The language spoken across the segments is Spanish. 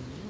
Mm-hmm.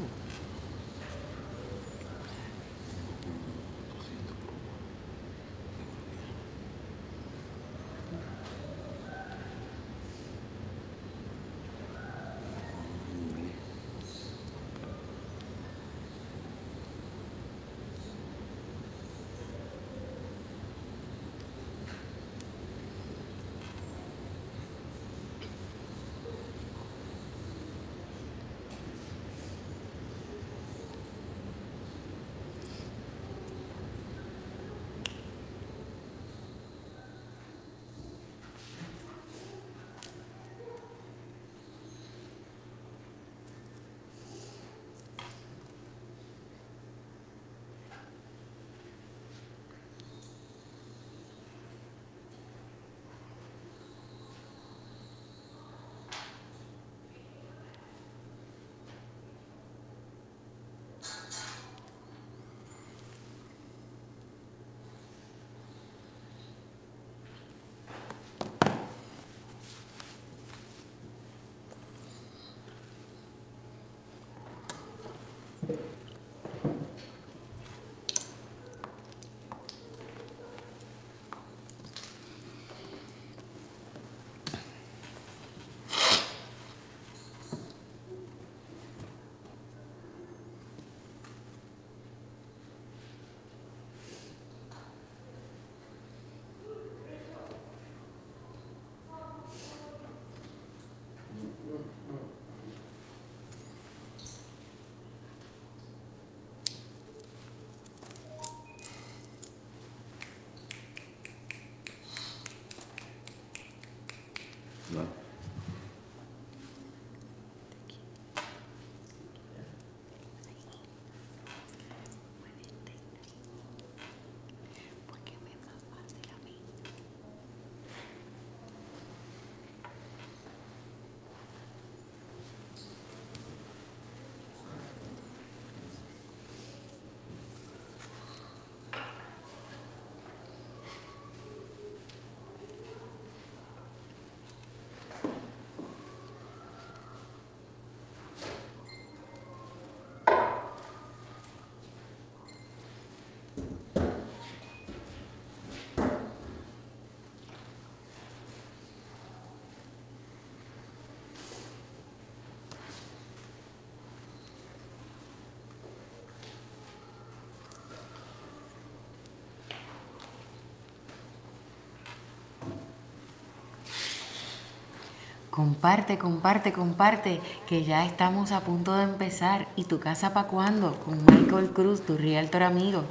Comparte, comparte, comparte, que ya estamos a punto de empezar. ¿Y tu casa para cuándo? Con Michael Cruz, tu realtor amigo.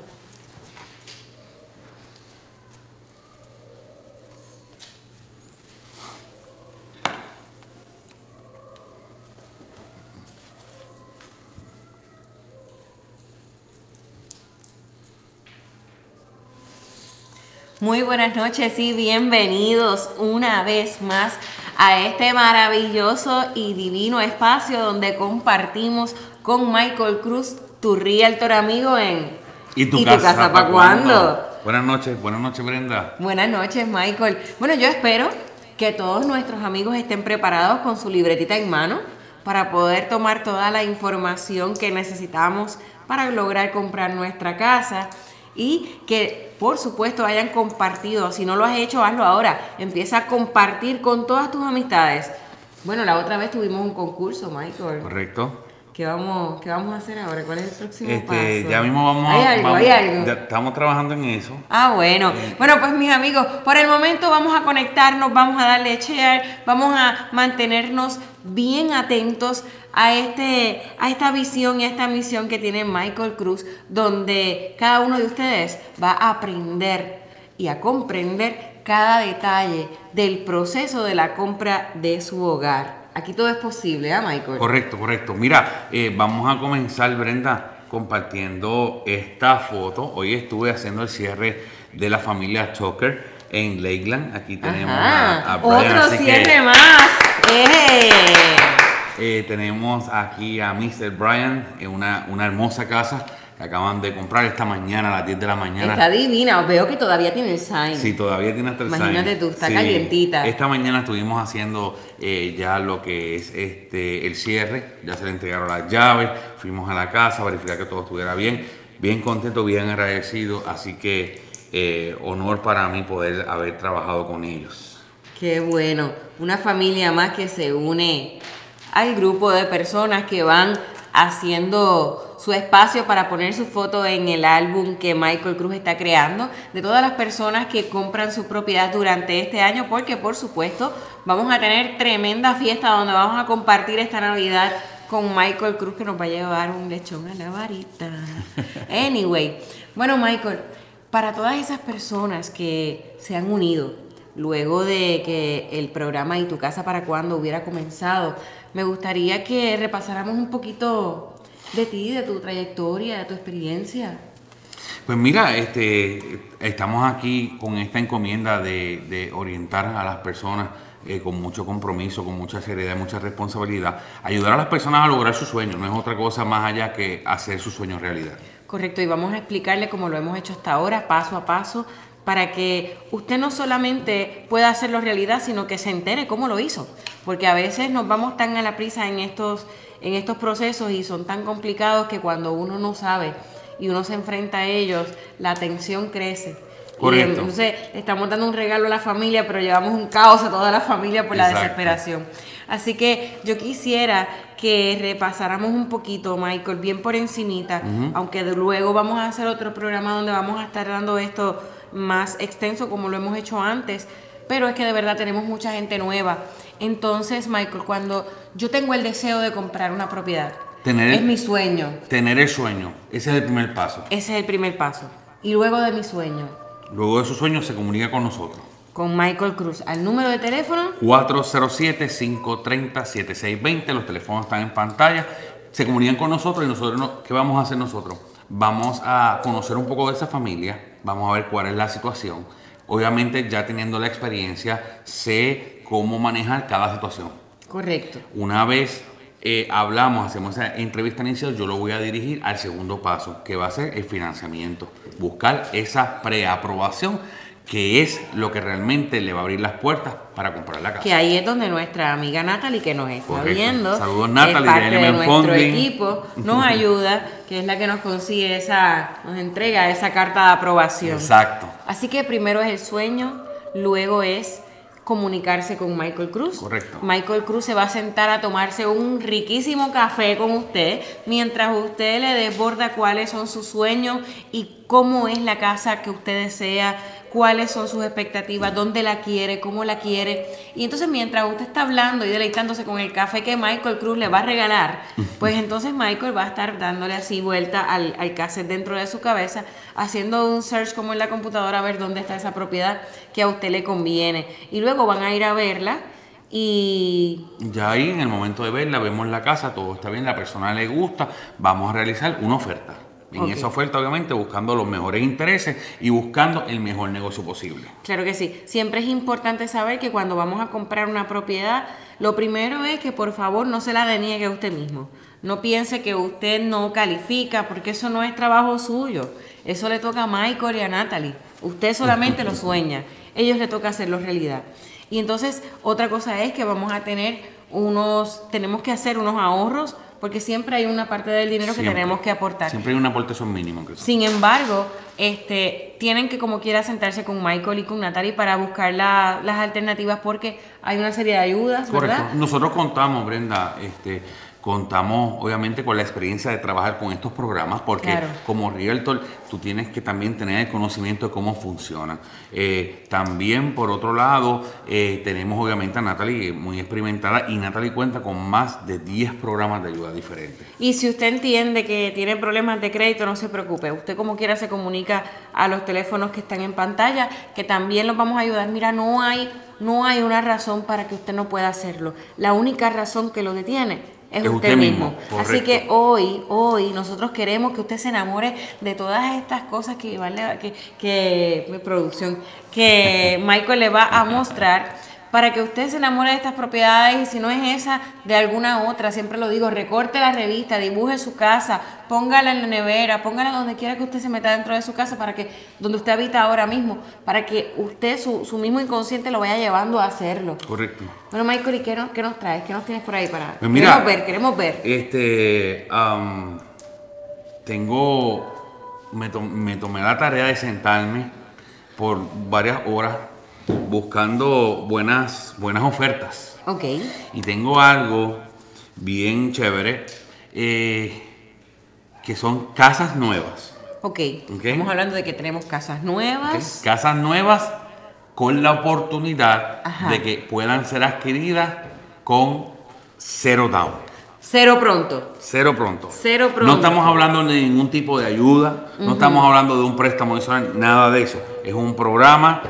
Muy buenas noches y bienvenidos una vez más a este maravilloso y divino espacio donde compartimos con Michael Cruz, tu realtor amigo en ¿Y tu, casa, para cuándo? Buenas noches, buenas noches Brenda. Buenas noches Michael. Bueno, yo espero que todos nuestros amigos estén preparados con su libretita en mano para poder tomar toda la información que necesitamos para lograr comprar nuestra casa y que por supuesto hayan compartido. Si no lo has hecho, hazlo ahora. Empieza a compartir con todas tus amistades. Bueno, la otra vez tuvimos un concurso, Michael. Correcto. ¿Qué vamos, qué vamos a hacer ahora? ¿Cuál es el próximo este, paso? Ya mismo vamos ¿Hay algo, hay algo? estamos trabajando en eso. Ah, bueno. Eh, Bueno, pues mis amigos, por el momento vamos a conectarnos, vamos a darle share, vamos a mantenernos bien atentos a, este, a esta visión y a esta misión que tiene Michael Cruz, donde cada uno de ustedes va a aprender y a comprender cada detalle del proceso de la compra de su hogar. Aquí todo es posible, ¿ah, Michael? Correcto, correcto. Mira, eh, vamos a comenzar, Brenda, compartiendo esta foto. Hoy estuve haciendo el cierre de la familia Choker en Lakeland. Aquí tenemos Ajá. a, a Brian, Otro que, cierre más. ¡Eh! Eh, tenemos aquí a Mr. Brian en una, una hermosa casa que acaban de comprar esta mañana a las 10 de la mañana. Está divina. Veo que todavía tiene el sign. Sí, todavía tiene hasta el Imagínate sign. tú, está calientita. Esta mañana estuvimos haciendo eh, ya lo que es este el cierre, ya se le entregaron las llaves, fuimos a la casa a verificar que todo estuviera bien, bien contento, bien agradecido, así que eh, honor para mí poder haber trabajado con ellos. Qué bueno. Una familia más que se une al grupo de personas que van haciendo su espacio para poner su foto en el álbum que Michael Cruz está creando, de todas las personas que compran su propiedad durante este año, porque por supuesto vamos a tener tremenda fiesta donde vamos a compartir esta Navidad con Michael Cruz que nos va a llevar un lechón a la varita. Anyway, bueno Michael, para todas esas personas que se han unido luego de que el programa Y tu casa para cuando hubiera comenzado, me gustaría que repasáramos un poquito de ti, de tu trayectoria, de tu experiencia. Pues mira, este, estamos aquí con esta encomienda de, de orientar a las personas eh, con mucho compromiso, con mucha seriedad, mucha responsabilidad, ayudar a las personas a lograr su sueño, no es otra cosa más allá que hacer su sueño realidad. Correcto, y vamos a explicarle como lo hemos hecho hasta ahora, paso a paso, para que usted no solamente pueda hacerlo realidad, sino que se entere cómo lo hizo. Porque a veces nos vamos tan a la prisa en estos, en estos procesos y son tan complicados que cuando uno no sabe y uno se enfrenta a ellos, la tensión crece. Correcto. Y entonces estamos dando un regalo a la familia, pero llevamos un caos a toda la familia por la desesperación. Así que yo quisiera que repasáramos un poquito, Michael, bien por encimita, aunque de luego vamos a hacer otro programa donde vamos a estar dando esto más extenso como lo hemos hecho antes, pero es que de verdad tenemos mucha gente nueva. Entonces, Michael, cuando yo tengo el deseo de comprar una propiedad, Tener- es mi sueño, Tener el sueño, ese es el primer paso. ese es el primer paso. Y luego de mi sueño, Luego de su sueño se comunica con nosotros. con Michael Cruz. Al número de teléfono 407-530-7620. Los teléfonos están en pantalla. Se comunican con nosotros y nosotros, no- ¿qué vamos a hacer nosotros? Vamos a conocer un poco de esa familia, vamos a ver cuál es la situación. Obviamente ya teniendo la experiencia, sé cómo manejar cada situación. correcto. Una vez eh, hablamos, hacemos esa entrevista inicial, yo lo voy a dirigir al segundo paso, que va a ser el financiamiento. Buscar esa preaprobación, que es lo que realmente le va a abrir las puertas para comprar la casa. Que ahí es donde nuestra amiga Natalie, que nos está Correcto. viendo, Saludos, es Natalie, parte de de nuestro Funding. equipo, nos ayuda, que es la que nos consigue esa, nos entrega esa carta de aprobación. Exacto. Así que primero es el sueño, luego es comunicarse con Michael Cruz. Correcto. Michael Cruz se va a sentar a tomarse un riquísimo café con usted mientras usted le desborda cuáles son sus sueños y cómo es la casa que usted desea, cuáles son sus expectativas, dónde la quiere, cómo la quiere. Y entonces mientras usted está hablando y deleitándose con el café que Michael Cruz le va a regalar, pues entonces Michael va a estar dándole así vuelta al, al cassette dentro de su cabeza, haciendo un search como en la computadora a ver dónde está esa propiedad que a usted le conviene. Y luego van a ir a verla y Ya ahí, en el momento de verla, vemos la casa, todo está bien, la persona le gusta, vamos a realizar una oferta. En esa oferta, obviamente, buscando los mejores intereses y buscando el mejor negocio posible. Claro que sí. Siempre es importante saber que cuando vamos a comprar una propiedad, lo primero es que por favor no se la deniegue a usted mismo. No piense que usted no califica, porque eso no es trabajo suyo. Eso le toca a Michael y a Natalie. Usted solamente lo sueña. Ellos le toca hacerlo realidad. Y entonces, otra cosa es que vamos a tener unos, tenemos que hacer unos ahorros, porque siempre hay una parte del dinero que tenemos que aportar. Siempre hay una aportación mínima. que Sin embargo, este, tienen que como quiera sentarse con Michael y con Natalie para buscar la- las alternativas porque hay una serie de ayudas, Correcto. ¿verdad? Nosotros contamos, Brenda, este, contamos obviamente con la experiencia de trabajar con estos programas, porque Claro. como realtor tú tienes que también tener el conocimiento de cómo funcionan. Eh, también, por otro lado, eh, tenemos obviamente a Natalie, muy experimentada, y Natalie cuenta con más de 10 programas de ayuda diferentes. Y si usted entiende que tiene problemas de crédito, no se preocupe. Usted como quiera se comunica a los teléfonos que están en pantalla, que también los vamos a ayudar. Mira, no hay, no hay una razón para que usted no pueda hacerlo. La única razón que lo detiene es, Es usted, usted mismo. mismo, Así que hoy, hoy nosotros queremos que usted se enamore de todas estas cosas que, que, que mi producción, que Michael le va a mostrar para que usted se enamore de estas propiedades y si no es esa, de alguna otra. Siempre lo digo, recorte la revista, dibuje su casa, póngala en la nevera, póngala donde quiera que usted se meta dentro de su casa para que, donde usted habita ahora mismo, para que usted, su, su mismo inconsciente lo vaya llevando a hacerlo. Correcto. Bueno, Michael, ¿y qué nos, qué nos traes? ¿Qué nos tienes por ahí para...? Pues mira, queremos ver, queremos ver. Este, tengo, me, to- me tomé la tarea de sentarme por varias horas buscando buenas, buenas ofertas. Ok. Y tengo algo bien chévere, eh, que son casas nuevas. Ok. Ok. Estamos hablando de que tenemos casas nuevas. Casas nuevas con la oportunidad Ajá. de que puedan ser adquiridas con cero down. Cero pronto. Cero pronto. Cero No pronto. estamos hablando de ningún tipo de ayuda, no estamos hablando de un préstamo adicional, nada de eso. Es un programa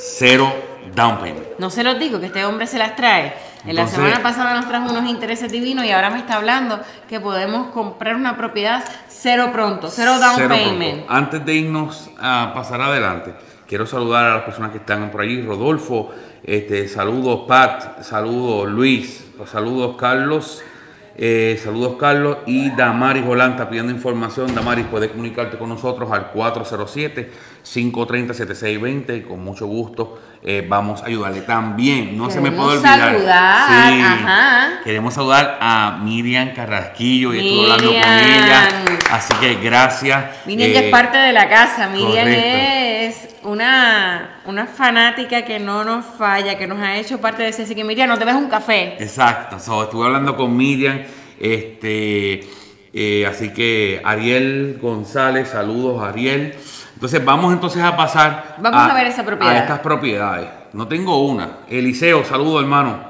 cero down payment. No se los digo, que este hombre se las trae. En la Entonces- semana pasada nos trajo unos intereses divinos y ahora me está hablando que podemos comprar una propiedad cero pronto, cero down Cero payment. pronto. Antes de irnos a pasar adelante, quiero saludar a las personas que están por allí. Rodolfo, este, saludos Pat, saludos Luis, saludos Carlos. Eh, saludos Carlos y Damaris Volanta pidiendo información. Damaris, puedes comunicarte con nosotros al 407-530-7620 y con mucho gusto eh, vamos a ayudarle. También, no se me puede olvidar. saludar, ajá. Queremos saludar a Miriam Carrasquillo y estuve hablando con ella. Así que gracias. Miriam ya Eh, es parte de la casa. Miriam correcto. es una, una fanática que no nos falla, que nos ha hecho parte de ese. Así que Miriam, no te ves un café. Exacto, so, estuve hablando con Miriam, este, eh, así que Ariel González, saludos Ariel. Entonces vamos entonces a pasar Vamos a ver esa propiedad. A estas propiedades. No tengo una. Eliseo, saludo hermano.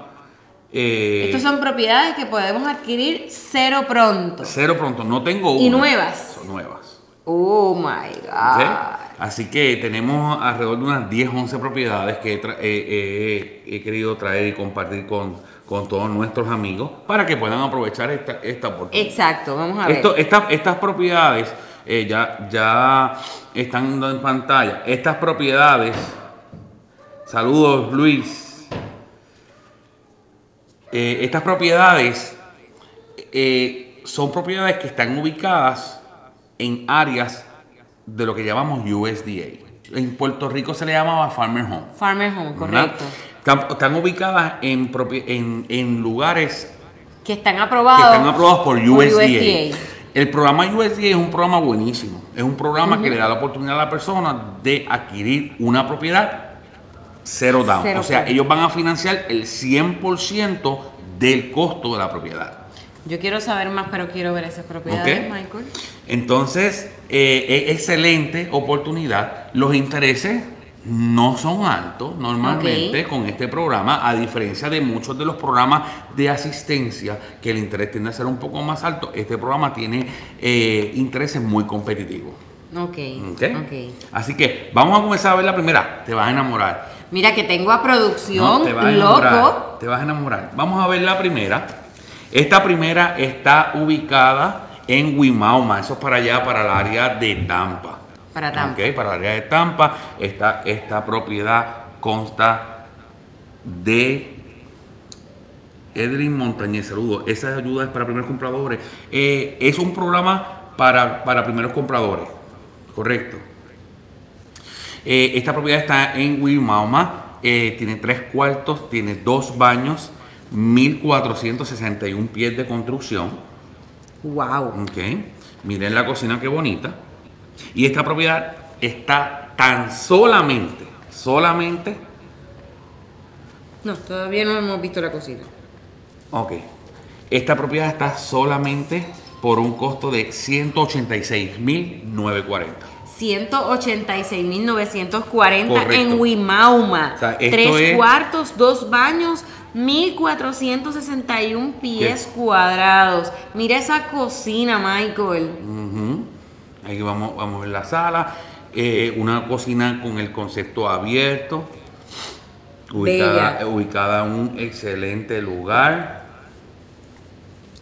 Eh, Estas son propiedades que podemos adquirir cero pronto. Cero pronto, no tengo una. Y nuevas. Son nuevas. Oh my. God. Así que tenemos alrededor de unas 10, 11 propiedades que he, tra- eh, eh, he querido traer y compartir con, con todos nuestros amigos para que puedan aprovechar esta, esta oportunidad. Exacto, vamos a ver. Esto- estas, estas propiedades eh, ya, ya están en pantalla. Estas propiedades, saludos Luis. Estas propiedades son propiedades que están ubicadas en áreas de lo que llamamos USDA. En Puerto Rico se le llamaba Farmer Home. Farmer Home, correcto. Están, están ubicadas en, en, en lugares Que están que aprobados. están aprobados por USDA. USDA. El programa USDA es un programa buenísimo. Es un programa que le da la oportunidad a la persona de adquirir una propiedad cero down. Cero o sea, down. ellos van a financiar el 100% del costo de la propiedad. Yo quiero saber más, pero quiero ver esas propiedades. Michael. Entonces, eh, es excelente oportunidad. Los intereses no son altos normalmente con este programa, a diferencia de muchos de los programas de asistencia, que el interés tiende a ser un poco más alto. Este programa tiene eh, intereses muy competitivos. Ok, ¿ok? ok. Así que vamos a comenzar a ver la primera. Te vas a enamorar. Mira que tengo a No, producción, te vas a enamorar. loco. Te vas a enamorar. Vamos a ver la primera. Esta primera está ubicada en Wimauma, eso es para allá, para el área de Tampa. Para Tampa. Ok, para el área de Tampa. Esta, esta propiedad consta de Edrin Montañez, saludos. Esa ayuda es para primeros compradores. Eh, es un programa para, para primeros compradores, correcto. Eh, esta propiedad está en Wimauma, eh, tiene tres cuartos, tiene dos baños, 1461 pies de construcción. Wow. Ok, miren la cocina qué bonita. Y esta propiedad está tan solamente, solamente, No, todavía no hemos visto la cocina. ok, esta propiedad está solamente por un costo de 186.940. 186.940 Correcto. en Wimauma. O sea, Tres es- cuartos, dos baños, 1.461 pies cuadrados. Mira esa cocina, Michael. Ujú. Ahí vamos, vamos a ver la sala. Eh, una cocina con el concepto abierto. Ubicada, ubicada en un excelente lugar.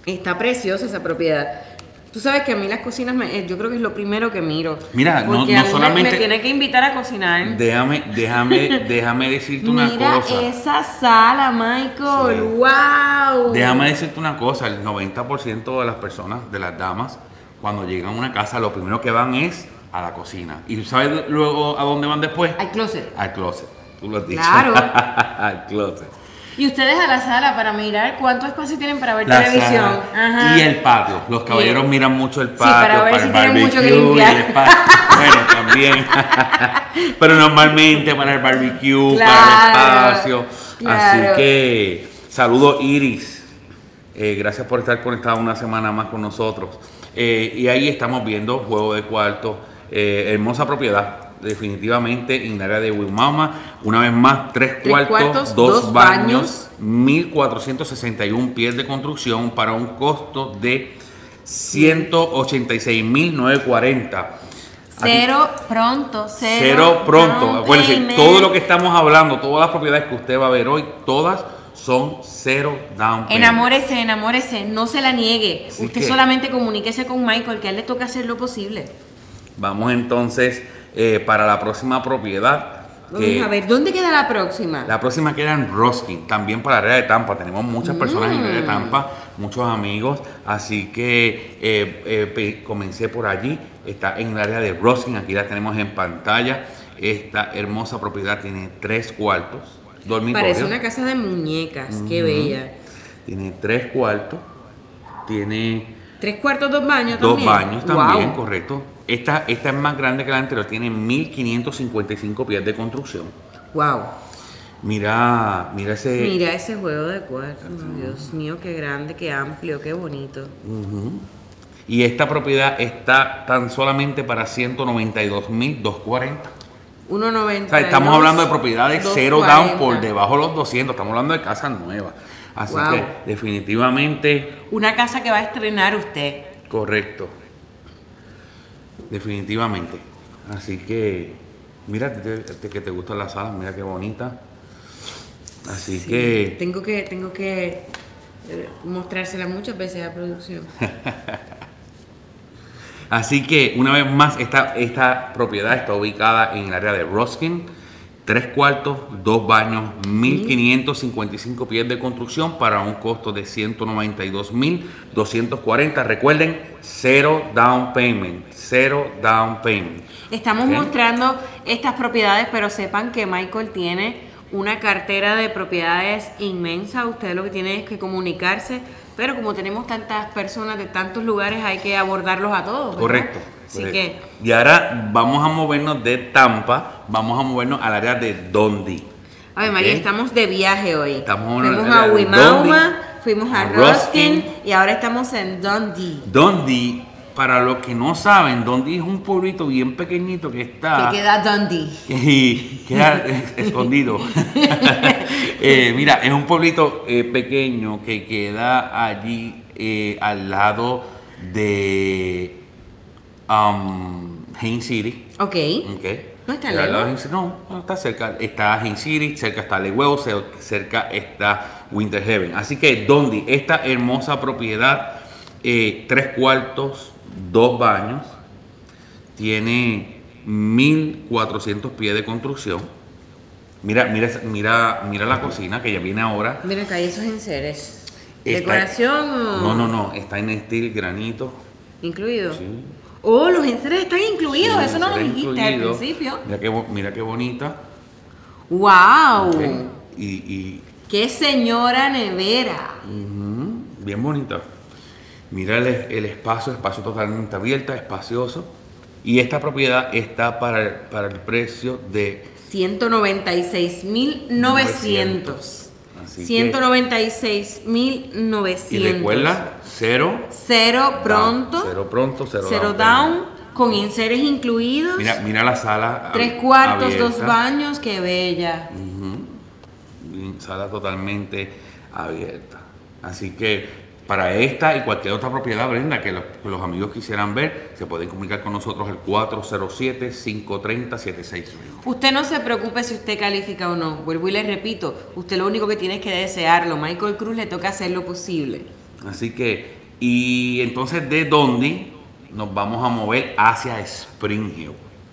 Está preciosa esa propiedad. Tú sabes que a mí las cocinas, me- eh, yo creo que es lo primero que miro. Mira, no- me- solamente- Me, tiene que invitar a cocinar. Déjame, déjame, déjame decirte una Mira cosa. esa sala, Michael. Sí. ¡Wow! Déjame decirte una cosa, el 90% de las personas, de las damas, cuando llegan a una casa, lo primero que van es a la cocina. ¿Y sabes luego a dónde van después? Al closet. Al closet. Tú lo has dicho. Claro. Al closet. Y ustedes a la sala para mirar cuánto espacio tienen para ver La televisión. Ajá. Y el patio. Los caballeros miran mucho el Sí, patio para ver si el tienen mucho que limpiar. el bueno, también. Pero normalmente para el barbecue, para el espacio. claro. Así que saludos Iris. Eh, gracias por estar conectado una semana más con nosotros. Eh, y ahí estamos viendo juego de cuarto. eh, hermosa propiedad. Definitivamente en el área de Wilmama. Una vez más, tres, Tres cuartos, cuartos, dos, dos baños, 1.461 pies de construcción para un costo de 186.940. Cero pronto, cero, Cero pronto. down Acuérdense, todo lo que estamos hablando, todas las propiedades que usted va a ver hoy, todas son cero down payment. Enamórese, enamórese, no se la niegue. Así Usted solamente comuníquese con Michael, que a él le toca hacer lo posible. Vamos entonces eh, para la próxima propiedad. Vamos a ver, ¿dónde queda la próxima? La próxima queda en Roskin, también para la área de Tampa. Tenemos muchas personas en el área de Mm. Tampa, muchos amigos. Así que eh, eh, comencé por allí. Está en el área de Roskin, aquí la tenemos en pantalla. Esta hermosa propiedad tiene tres cuartos, dormitorios. Parece una casa de muñecas, qué bella. Tiene tres cuartos, tiene Tres cuartos, dos baños dos también. baños también, Wow. correcto. Esta, esta es más grande que la anterior, tiene 1555 pies de construcción. Wow. Mira, mira ese. Mira ese juego de cuartos. Dios mío, qué grande, qué amplio, qué bonito. Y esta propiedad está tan solamente para 192.240. 1.90. O sea, estamos hablando de propiedades cero down por debajo de los 200. Estamos hablando de casas nuevas. Así Wow. que definitivamente Una casa que va a estrenar usted. correcto. Definitivamente. Así que, mira, te- te- que te gustan las salas, mira qué bonita. Así Sí, que, Tengo que, tengo que eh, mostrársela muchas veces a producción. así que una vez más, esta, esta propiedad está ubicada en el área de Ruskin. Tres cuartos, dos baños, 1.555 pies de construcción para un costo de 192.240. Recuerden, cero down payment, cero down payment. Estamos mostrando estas propiedades, pero sepan que Michael tiene una cartera de propiedades inmensa. Usted lo que tiene es que comunicarse, pero como tenemos tantas personas de tantos lugares, hay que abordarlos a todos. ¿verdad? Correcto. Así que, Y ahora vamos a movernos de Tampa, vamos a movernos al área de Dundee. a ver, María, estamos de viaje hoy. Estamos en fuimos a Wimauma, fuimos a a Ruskin Ruskin. y ahora estamos en Dundee. Dundee, para los que no saben, Dundee es un pueblito bien pequeñito que está... Que queda Dundee. y queda es- escondido. Eh, mira, es un pueblito eh, pequeño que queda allí eh, al lado de um, Haines City. Ok. Ok. No está lejos. No, no está cerca. Está Haines City, cerca está Lewell, cerca está Winter Heaven. Así que, Dondi, esta hermosa propiedad, eh, tres cuartos, dos baños, tiene 1400 pies de construcción. Mira, mira, mira, mira la cocina que ya viene ahora. Mira acá, ¿y esos enseres? Está- ¿Decoración o...? No, no, no, está en estilo granito. ¿Incluido? Sí. Oh, los enseres están incluidos, Sí, eso no lo dijiste al principio. Mira qué, mira qué bonita. ¡Wow! Y, y ¡Qué señora nevera! bien bonita. Mira el, el espacio, espacio totalmente abierto, espacioso. Y esta propiedad está para, el- para el precio de 196.900. Así que- 196.900. Y recuerda, cero. Cero pronto. down, Cero pronto, cero, Cero down. down, con enseres incluidos. Mira, mira la sala. tres cuartos, dos baños, qué bella. Sala totalmente abierta. Así que para esta y cualquier otra propiedad, Brenda, que los, que los amigos quisieran ver, se pueden comunicar con nosotros al 407-530-76. Usted no se preocupe si usted califica o no. Vuelvo y le repito, usted lo único que tiene es que desearlo. Michael Cruz le toca hacer lo posible. Así que, y entonces de dónde nos vamos a mover hacia Spring Hill.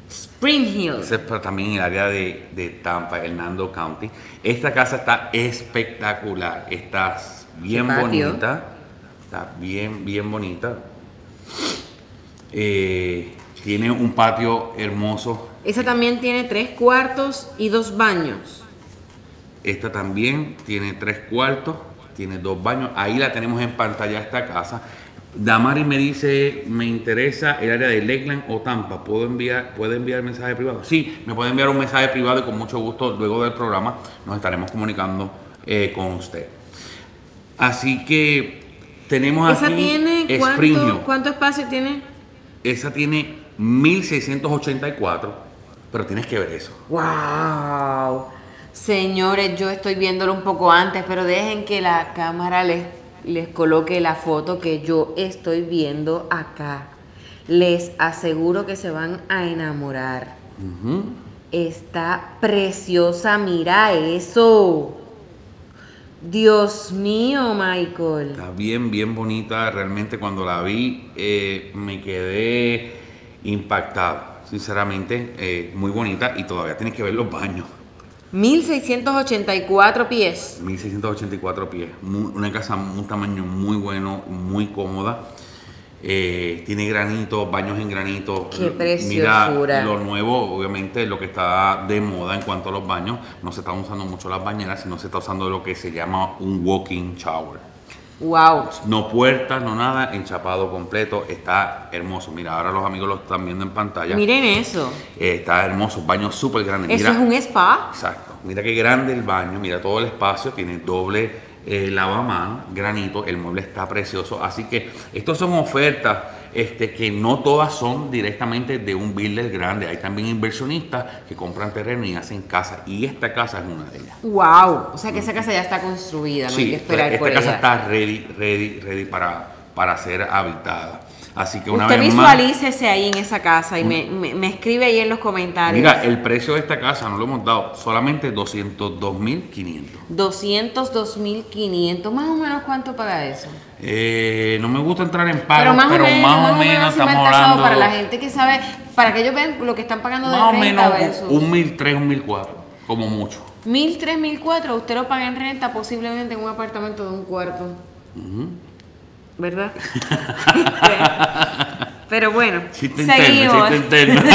Spring Hill. Ese es para también el área de, de Tampa, Hernando County. Esta casa está espectacular, está bien bonita, está bien, bien bonita. Eh, tiene un patio hermoso. Esa también tiene tres cuartos y dos baños. Esta también tiene tres cuartos, tiene dos baños. Ahí la tenemos en pantalla esta casa. Damari me dice, me interesa el área de Lakeland o Tampa. ¿Puedo enviar, ¿Puede enviar mensaje privado? Sí, me puede enviar un mensaje privado y con mucho gusto luego del programa nos estaremos comunicando eh, con usted. Así que tenemos Esa aquí tiene cuánto, cuánto espacio tiene? Esa tiene 1684, pero tienes que ver eso. Wow. Señores, yo estoy viéndolo un poco antes, pero dejen que la cámara les, les coloque la foto que yo estoy viendo acá. Les aseguro que se van a enamorar. Está preciosa, mira eso. Dios mío, Michael. Está bien, bien bonita. Realmente cuando la vi eh, me quedé impactado. Sinceramente, eh, muy bonita y todavía tienes que ver los baños. 1684 pies. 1684 pies. Una casa, un tamaño muy bueno, muy cómoda. Eh, tiene granito, baños en granito. Qué preciosura. Mira, lo nuevo, obviamente, lo que está de moda en cuanto a los baños. No se están usando mucho las bañeras, sino se está usando lo que se llama un walking shower. Wow. No puertas, no nada, enchapado completo, está hermoso. Mira, ahora los amigos lo están viendo en pantalla. Miren eso. Eh, está hermoso, baño súper grande. Eso Mira, es un spa. Exacto. Mira qué grande el baño, mira todo el espacio, tiene doble eh, lavamanos, granito, el mueble está precioso. Así que estas son ofertas este, que no todas son directamente de un builder grande. Hay también inversionistas que compran terreno y hacen casa. Y esta casa es una de ellas. Wow. O sea que esa casa ya está construida, no hay que esperar esta por casa ella. está ready, ready, ready para, para ser habitada. Así que una Usted vez más. visualícese ahí en esa casa y me, me- me escribe ahí en los comentarios. Mira, el precio de esta casa no lo hemos dado, solamente 202.500. 202.500, más o menos cuánto paga eso. Eh, no me gusta entrar en pago, pero más o menos, más o menos, si estamos hablando para la gente que sabe, para que ellos vean lo que están pagando de más o renta menos un 1.003, un 1.004, como mucho. 1003, 1004, usted lo paga en renta posiblemente en un apartamento de un cuarto. ¿Verdad? Pero bueno, Sí te entiendo, seguimos. entiendo.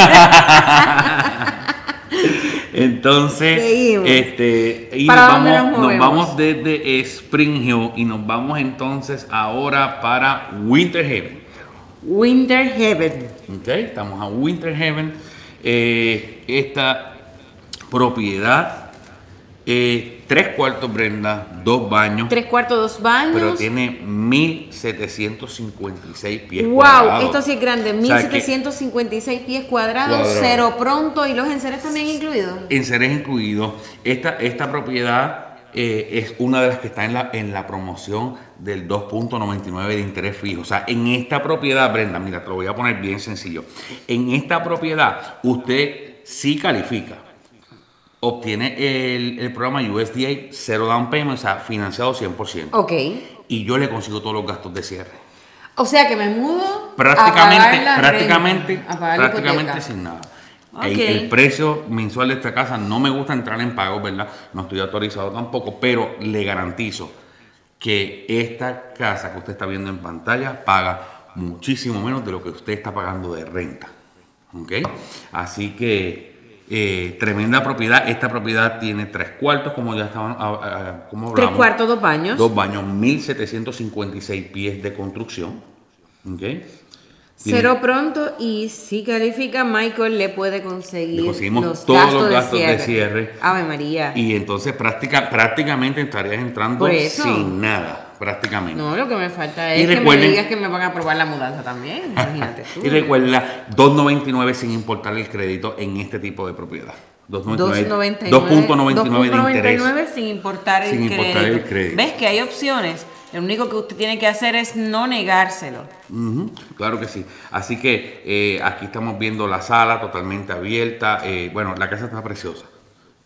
Entonces, Seguimos. este, y ¿Para nos vamos, nos vamos desde Spring Hill y nos vamos entonces ahora para Winter Haven. Winter Heaven. Ok, estamos a Winter Haven. Eh, esta propiedad, eh, tres cuartos, Brenda, dos baños, Tres cuartos, dos baños. pero tiene 1756 pies Wow, cuadrados. esto sí es grande, O sea que 1756 pies cuadrados, Cuadrado. cero pronto y los enseres también incluidos. Enseres incluidos. Esta, esta propiedad eh, es una de las que está en la, en la promoción del 2.99 de interés fijo. O sea, en esta propiedad, Brenda, mira, te lo voy a poner bien sencillo. En esta propiedad, usted sí califica. Obtiene el, el programa USDA Zero Down Payment, o sea, financiado 100%. Ok. Y yo le consigo todos los gastos de cierre. O sea que me mudo. Prácticamente, a pagar la prácticamente, renta, a prácticamente sin nada. El, el precio mensual de esta casa no me gusta entrar en pago, ¿verdad? No estoy autorizado tampoco, pero le garantizo que esta casa que usted está viendo en pantalla paga muchísimo menos de lo que usted está pagando de renta. ¿Ok? Así que eh, tremenda propiedad. Esta propiedad tiene tres cuartos, como ya estaban, ah, ah, Tres cuartos, dos baños. Dos baños, 1756 pies de construcción. ¿Ok? Tiene- Cero pronto y si califica, Michael le puede conseguir Le conseguimos los todos gastos, los gastos de, de cierre. Ave María. Y entonces práctica, prácticamente estarías entrando sin nada, prácticamente. No, lo que me falta Y es que recuerden- me digas que me van a aprobar la mudanza también. Imagínate tú. Y recuerda, 2.99 sin importar el crédito en este tipo de propiedad. 2.99 2.99 de interés. 2.99 sin importar el Sin crédito. importar el crédito. ¿Ves que hay opciones? Lo único que usted tiene que hacer es no negárselo. Claro que sí. Así que eh, aquí estamos viendo la sala totalmente abierta. eh, bueno, la casa está preciosa.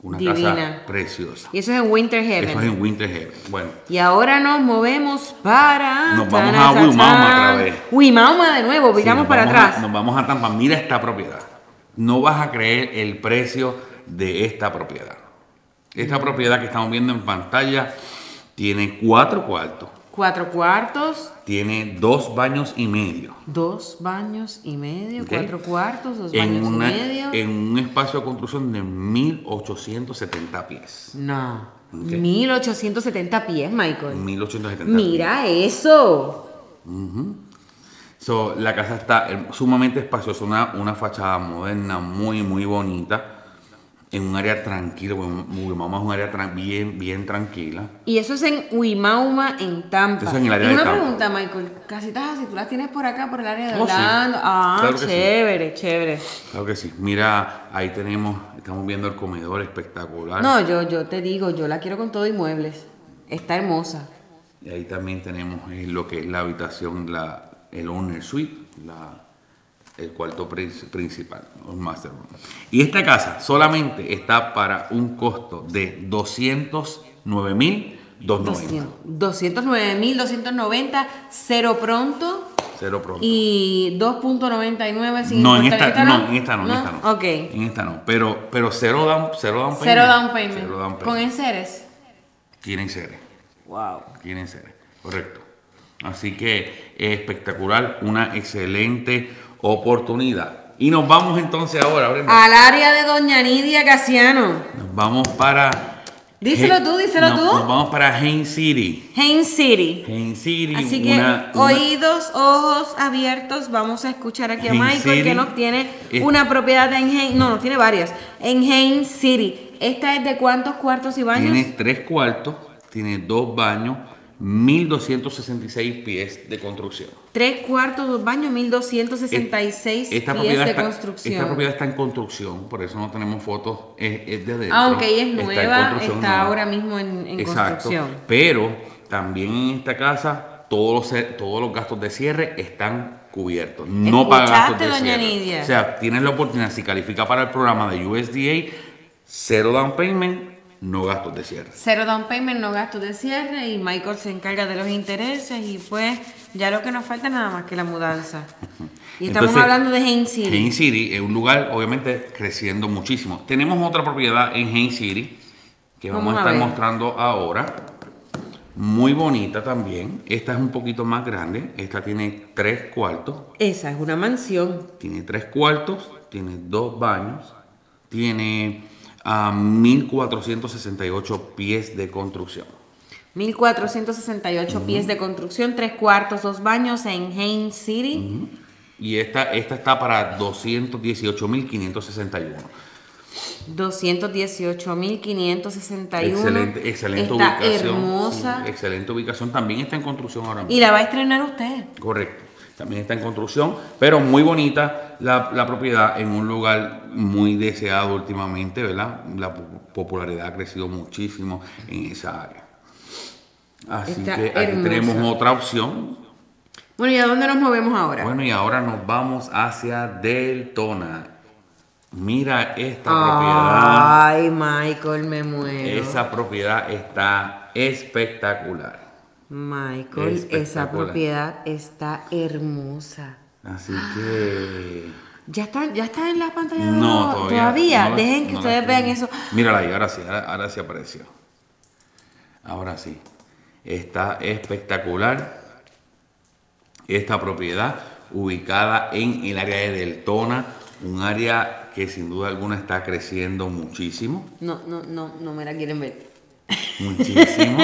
Una Divina. casa preciosa. Y eso es en Winter Heaven. Eso es en Winter Haven. Bueno, Y ahora nos movemos para. Nos vamos a Wimauma otra vez. Wimauma de nuevo, viramos nos para a- atrás. nos vamos a Tampa. Mira esta propiedad. No vas a creer el precio de esta propiedad. Esta propiedad que estamos viendo en pantalla tiene cuatro cuartos, Cuatro cuartos, tiene dos baños y medio. dos baños y medio, cuatro cuartos, dos en, baños una- y medio. en un espacio de construcción de 1870 pies. No. Ok. 1870 pies, Michael. 1870 pies. Mira eso. So, la casa está sumamente espaciosa, una, una fachada moderna, muy, muy bonita, en un área tranquila, Wimauma es un área bien, bien tranquila. Y eso es en Wimauma, en Tampa. Eso es en el área y de una Tampa. pregunta, Michael. Casitas así, tú las tienes por acá, por el área de Oh, sí. Orlando. Ah, Claro que sí. chévere, chévere. Claro que sí. Mira, ahí tenemos, estamos viendo el comedor espectacular. No, yo, yo te digo, yo la quiero con todo y muebles. Está hermosa. Y ahí también tenemos eh, lo que es la habitación, la, el owner suite, la, el cuarto prin- principal, un master room. Y esta casa solamente está para un costo de 209.290. 209.290, cero pronto Cero pronto. y 2.99 sin no, en esta, no, en esta no, en esta no. Ok. En esta no. Pero, pero cero down, cero down payment. Cero down payment. Cero down Con enseres. Quieren ser. Wow. quieren ser. Correcto. Así que es espectacular, una excelente oportunidad. Y nos vamos entonces ahora, Brenda. Al área de Doña Nidia Casiano. Nos vamos para. Díselo tú, díselo nos- tú. Nos vamos para Haines City. Haines City. Haines City, Así que una- una- oídos, ojos abiertos, vamos a escuchar aquí a Michael City que nos tiene es- una propiedad en Haines, no, no tiene varias, en Haines City. ¿Esta es de cuántos cuartos y baños? Tiene tres cuartos, tiene dos baños, 1266 pies de construcción. Tres cuartos, dos baños, 1266 Esta pies de está, construcción. esta propiedad está en construcción, por eso no tenemos fotos, es, es de adentro. Aunque ella es Está en nueva, está, nueva. ahora mismo en, en construcción. Pero también en esta casa todos los, todos los gastos de cierre están cubierto. No paga gastos de ¿Escuchaste, doña cierre. Nidia? O sea, tienes la oportunidad, si califica para el programa de USDA, cero down payment, no gastos de cierre. Cero down payment, no gastos de cierre y Michael se encarga de los intereses y pues ya lo que nos falta nada más que la mudanza. Y estamos Entonces, hablando de Haines City. Haines City es un lugar, obviamente, creciendo muchísimo. Tenemos otra propiedad en Haines City que vamos, Vamos a estar mostrando ahora. Muy bonita también. Esta es un poquito más grande. Esta tiene tres cuartos. Esa es una mansión. Tiene tres cuartos, tiene dos baños, tiene ah, 1468 pies de construcción. 1468 pies de construcción, tres cuartos, dos baños en Haines City. Y esta, esta está para 218.561. 218.561. Excelente, excelente Está ubicación. hermosa. sí, excelente ubicación. También está en construcción ahora mismo. Y la va a estrenar usted. Correcto. También está en construcción, pero muy bonita la, la propiedad en un lugar muy deseado últimamente, ¿verdad? La po- popularidad ha crecido muchísimo en esa área. Así Está que aquí hermosa. tenemos otra opción. Bueno, ¿y a dónde nos movemos ahora? Bueno, y ahora nos vamos hacia Deltona. Mira esta propiedad. Ay, Michael, me muero. Esa propiedad está espectacular. Michael, esa propiedad está hermosa. Así que... ¿Ya está, ya está en la pantalla? No, todavía. no la- Dejen que no ustedes vean eso. Mírala ahí, ahora sí, ahora, ahora sí apareció. Ahora sí. Está espectacular. Esta propiedad ubicada en el área de Deltona, un área que sin duda alguna está creciendo muchísimo. No, no, no, no me la quieren ver. Muchísimo.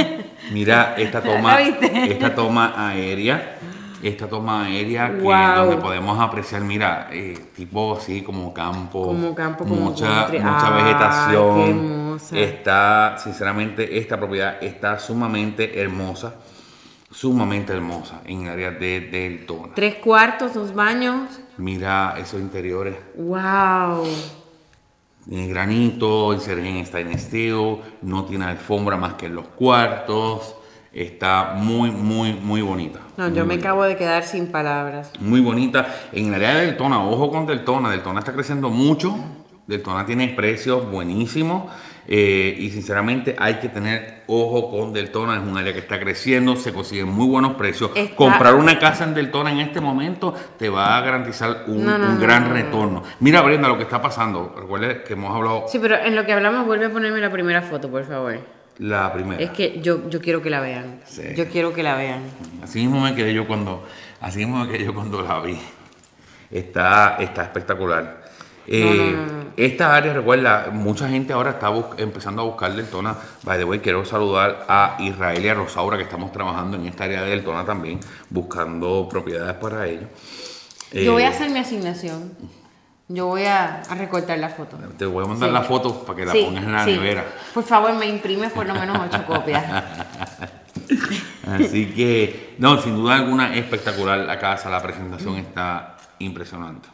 Mira esta toma, esta toma aérea, esta toma aérea que Wow. donde podemos apreciar, mira, eh, tipo así como campo, Como campo, como mucha, country. mucha Ay, vegetación. qué. Está, sinceramente, esta propiedad está sumamente hermosa, sumamente hermosa en el área de Deltona. Tres cuartos, dos baños. Mira esos interiores. ¡Wow! Tiene granito, el sergen está en steel, no tiene alfombra más que en los cuartos. Está muy, muy, muy bonita. No, Muy yo me bonita. acabo de quedar sin palabras. Muy bonita. En el área de Deltona, ojo con Deltona. Deltona está creciendo mucho. Deltona tiene precios buenísimos. eh, y sinceramente hay que tener ojo con Deltona. Es un área que está creciendo, se consiguen muy buenos precios. Está- Comprar una casa en Deltona en este momento te va a garantizar un, No, no, un no, gran no, no. retorno. Mira, Brenda, lo que está pasando. Recuerde que hemos hablado Sí, pero en lo que hablamos, vuelve a ponerme la primera foto, por favor. la primera. Es que yo, yo quiero que la vean. Sí. Yo quiero que la vean. Así mismo me quedé yo cuando, así mismo me quedé yo cuando la vi. Está, está espectacular. Eh, Esta área, recuerda, mucha gente ahora está empezando a buscar Deltona. By the way, quiero saludar a Israel y a Rosaura que estamos trabajando en esta área de Deltona también, buscando propiedades para ellos. Yo voy a Eh, hacer mi asignación. Yo voy a, a recortar la foto. Te voy a mandar Sí. la foto para que la Sí, pongas en la sí. nevera. Por favor, me imprimes por lo menos ocho copias. Así que, no, sin duda alguna, espectacular la casa, la presentación está impresionante.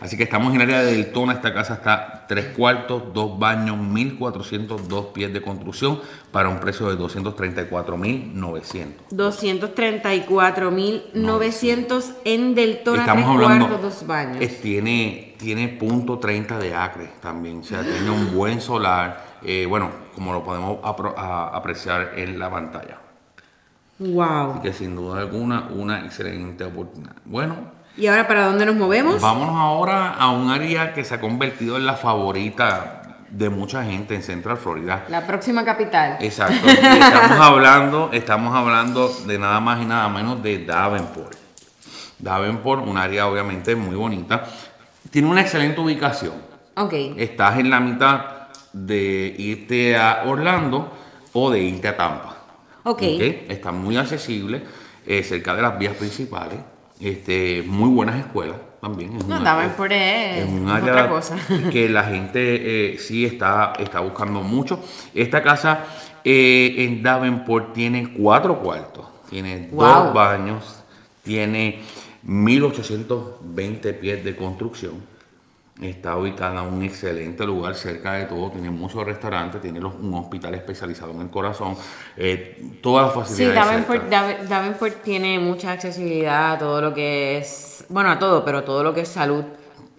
Así que estamos en el área de Deltona, esta casa está tres cuartos, dos baños, 1.402 pies de construcción para un precio de 234.900. 234.900 en Deltona, Estamos tres hablando, cuartos, dos baños. es- tiene, tiene punto 30 de acre también, o sea, tiene un buen solar, eh, bueno, como lo podemos apro- a- apreciar en la pantalla. Wow. Así que sin duda alguna, una excelente oportunidad. Bueno, ¿Y ahora para dónde nos movemos? Vámonos ahora a un área que se ha convertido en la favorita de mucha gente en Central Florida. La próxima capital. Exacto. estamos hablando, estamos hablando de nada más y nada menos de Davenport. Davenport, un área obviamente muy bonita. Tiene una excelente ubicación. Ok. Estás en la mitad de irte a Orlando o de irte a Tampa. Ok. Está muy accesible, eh, cerca de las vías principales. Este, muy buenas escuelas también. Es No, un Davenport es- un área otra cosa. que la gente eh, sí está, está buscando mucho. Esta casa eh, en Davenport tiene cuatro cuartos, tiene Wow. dos baños, tiene 1820 pies de construcción. Está ubicada en un excelente lugar cerca de todo, tiene muchos restaurantes, tiene los- un hospital especializado en el corazón, eh, todas las Sí, facilidades. Davenport, cerca. Daven- Davenport tiene mucha accesibilidad a todo lo que es, bueno, a todo, pero todo lo que es salud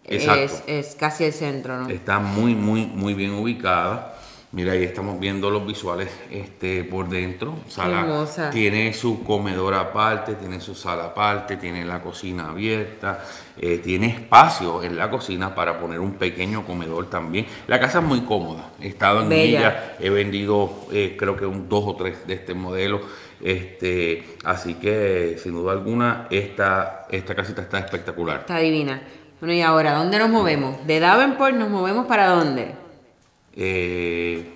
es, es casi el centro, ¿no? Está muy, muy, muy bien ubicada. Mira, ahí estamos viendo los visuales este, por dentro. Sala, hermosa. tiene su comedor aparte, tiene su sala aparte, tiene la cocina abierta, eh, tiene espacio en la cocina para poner un pequeño comedor también. La casa es muy cómoda. He estado en Bella. ella, he vendido eh, creo que un dos o tres de este modelo. Este, así que sin duda alguna esta, esta casita está espectacular. Está divina. Bueno, y ahora, ¿dónde nos movemos? De Davenport nos movemos para dónde? Eh,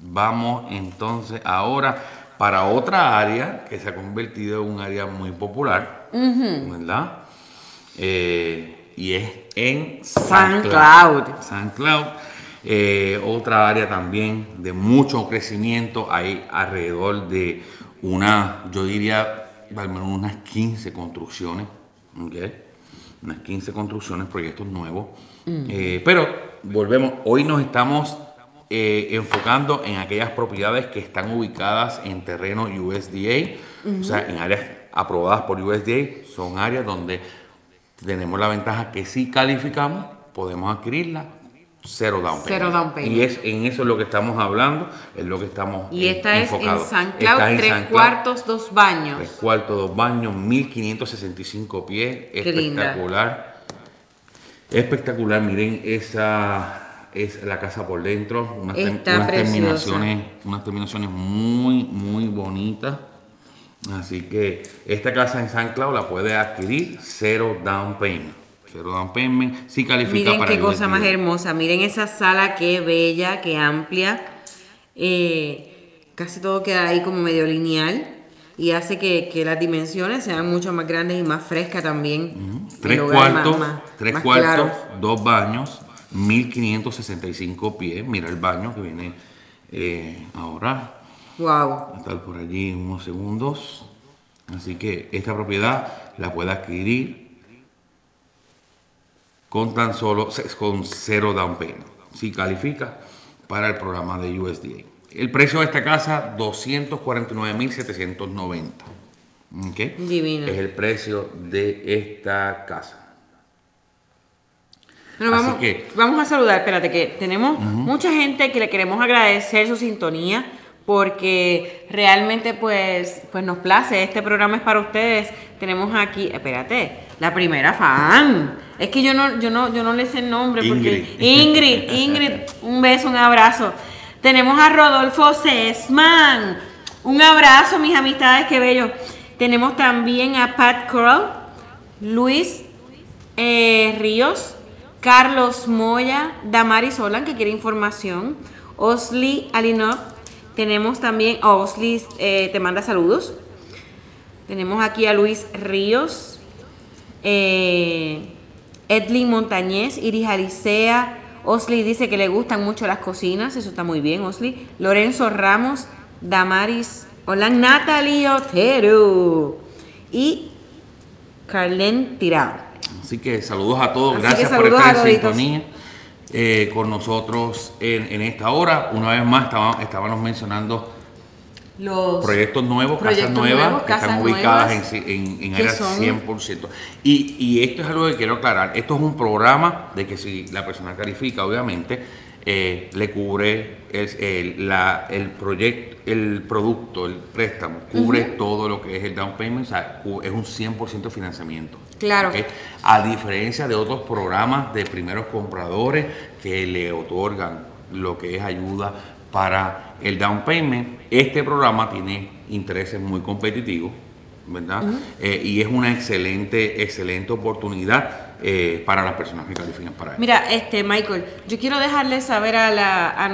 vamos entonces ahora para otra área que se ha convertido en un área muy popular, ¿verdad? Eh, y es en San Cloud. San Cloud. Eh, otra área también de mucho crecimiento. Hay alrededor de una, yo diría, al menos unas 15 construcciones. Unas 15 construcciones, proyectos nuevos. Eh, pero volvemos, hoy nos estamos eh, enfocando en aquellas propiedades que están ubicadas en terreno USDA, o sea, en áreas aprobadas por USDA. Son áreas donde tenemos la ventaja que si calificamos, podemos adquirirla cero down. Cero down payment. Y es, en eso es lo que estamos hablando, es lo que estamos Y esta es en. San Cloud, es en tres San Cloud, cuartos, dos baños. Tres cuartos, dos baños, 1565 pies, espectacular. Espectacular, miren esa es la casa por dentro, unas, tem- unas preciosa. terminaciones, unas terminaciones muy, muy bonitas. Así que esta casa en San Cloud la puede adquirir cero down payment. Cero down payment, si califica Miren para qué cosa más hermosa. Miren esa sala, qué bella, qué amplia. Eh, casi todo queda ahí como medio lineal. Y hace que, que las dimensiones sean mucho más grandes y más frescas también. El Tres lugar más- cuartos, más- tres más cuartos, claro. dos baños, 1565 pies. Mira el baño que viene eh, ahora. Wow. Va a estar por allí en unos segundos. Así que esta propiedad la puede adquirir con tan solo con cero down payment. Si califica para el programa de USDA. El precio de esta casa 249.790. ¿ok? Divino. Es el precio de esta casa. Bueno, Así vamos, que- vamos a saludar, espérate, que tenemos mucha gente que le queremos agradecer su sintonía porque realmente pues, pues nos place, este programa es para ustedes. Tenemos aquí, espérate, la primera fan. Es que yo no, yo no, yo no le sé el nombre porque Ingrid. Ingrid, Ingrid, un beso, un abrazo. Tenemos a Rodolfo Sesman. Un abrazo, mis amistades, qué bello. Tenemos también a Pat Curl, Luis eh, Ríos, Carlos Moya, Damaris Solan, que quiere información, Osli Alinov, tenemos también, oh, Osli eh, te manda saludos, tenemos aquí a Luis Ríos, eh, Edlin Montañez, Iris Alicea, Osli dice que le gustan mucho las cocinas, eso está muy bien, Osli, Lorenzo Ramos, Damaris, hola Natalie Otero. Y Carlen Tirado. Así que saludos a todos, Así gracias por estar en sintonía eh, con nosotros en, en esta hora. Una vez más estaba- estábamos mencionando Los proyectos nuevos, casas nuevas nuevos, que están ubicadas en, en, en áreas son- 100%. Y, y esto es algo que quiero aclarar. Esto es un programa de que si la persona califica, obviamente, eh, le cubre el, el- la- el proyecto, el producto, el préstamo, cubre todo lo que es el down payment, o sea, es un 100% de financiamiento. Claro. A diferencia de otros programas de primeros compradores que le otorgan lo que es ayuda para el down payment, este programa tiene intereses muy competitivos, ¿verdad? Eh, y es una excelente, excelente oportunidad eh, para las personas que califican para él. Mira, este Michael, yo quiero dejarle saber a la a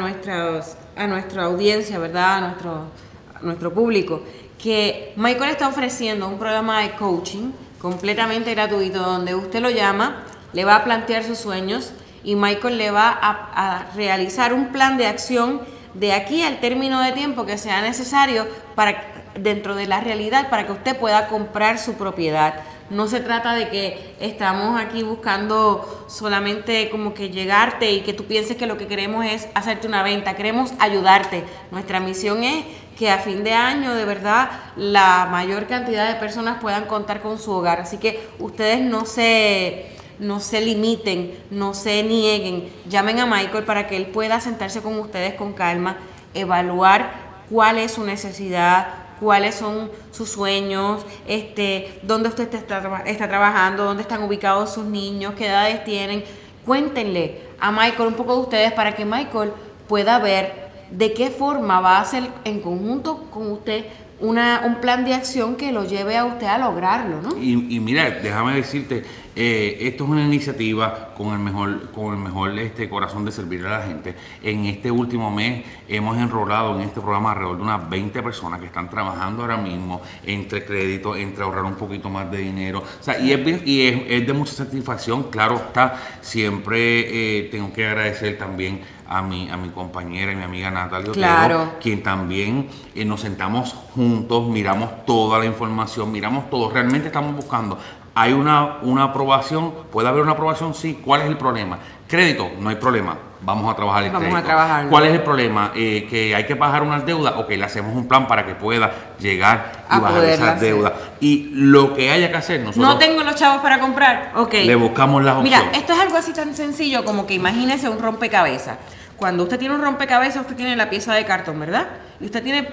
a nuestra audiencia, ¿verdad? A nuestro a nuestro público que Michael está ofreciendo un programa de coaching completamente gratuito donde usted lo llama, le va a plantear sus sueños y Michael le va a, a realizar un plan de acción de aquí al término de tiempo que sea necesario para dentro de la realidad para que usted pueda comprar su propiedad. No se trata de que estamos aquí buscando solamente como que llegarte y que tú pienses que lo que queremos es hacerte una venta, queremos ayudarte. Nuestra misión es que a fin de año de verdad la mayor cantidad de personas puedan contar con su hogar. Así que ustedes no se no se limiten, no se nieguen, llamen a Michael para que él pueda sentarse con ustedes con calma, evaluar cuál es su necesidad, cuáles son sus sueños, este, dónde usted está, está trabajando, dónde están ubicados sus niños, qué edades tienen. Cuéntenle a Michael un poco de ustedes para que Michael pueda ver de qué forma va a hacer en conjunto con usted una, un plan de acción que lo lleve a usted a lograrlo, ¿no? Y, y mira, déjame decirte, eh, esto es una iniciativa con el mejor, con el mejor este, corazón de servir a la gente. En este último mes hemos enrolado en este programa alrededor de unas 20 personas que están trabajando ahora mismo entre crédito, entre ahorrar un poquito más de dinero. O sea, y es, y es, de mucha satisfacción, claro está. Siempre eh, tengo que agradecer también a mi, a mi compañera y mi amiga Natalia claro. quien también eh, nos sentamos juntos, miramos toda la información, miramos todo. Realmente estamos buscando hay una, una aprobación, puede haber una aprobación, sí. ¿Cuál es el problema? Crédito, no hay problema. Vamos a trabajar el Vamos crédito. a trabajar. ¿Cuál es el problema? Eh, que hay que pagar unas deudas. Ok, le hacemos un plan para que pueda llegar y A bajar esas deudas. Y lo que haya que hacer, nosotros No tengo los chavos para comprar. Ok. le buscamos las Mira, opciones. esto es algo así tan sencillo como que imagínese un rompecabezas. Cuando usted tiene un rompecabezas, usted tiene la pieza de cartón, ¿verdad? Y usted tiene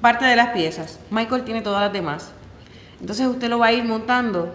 parte de las piezas. Michael tiene todas las demás. Entonces usted lo va a ir montando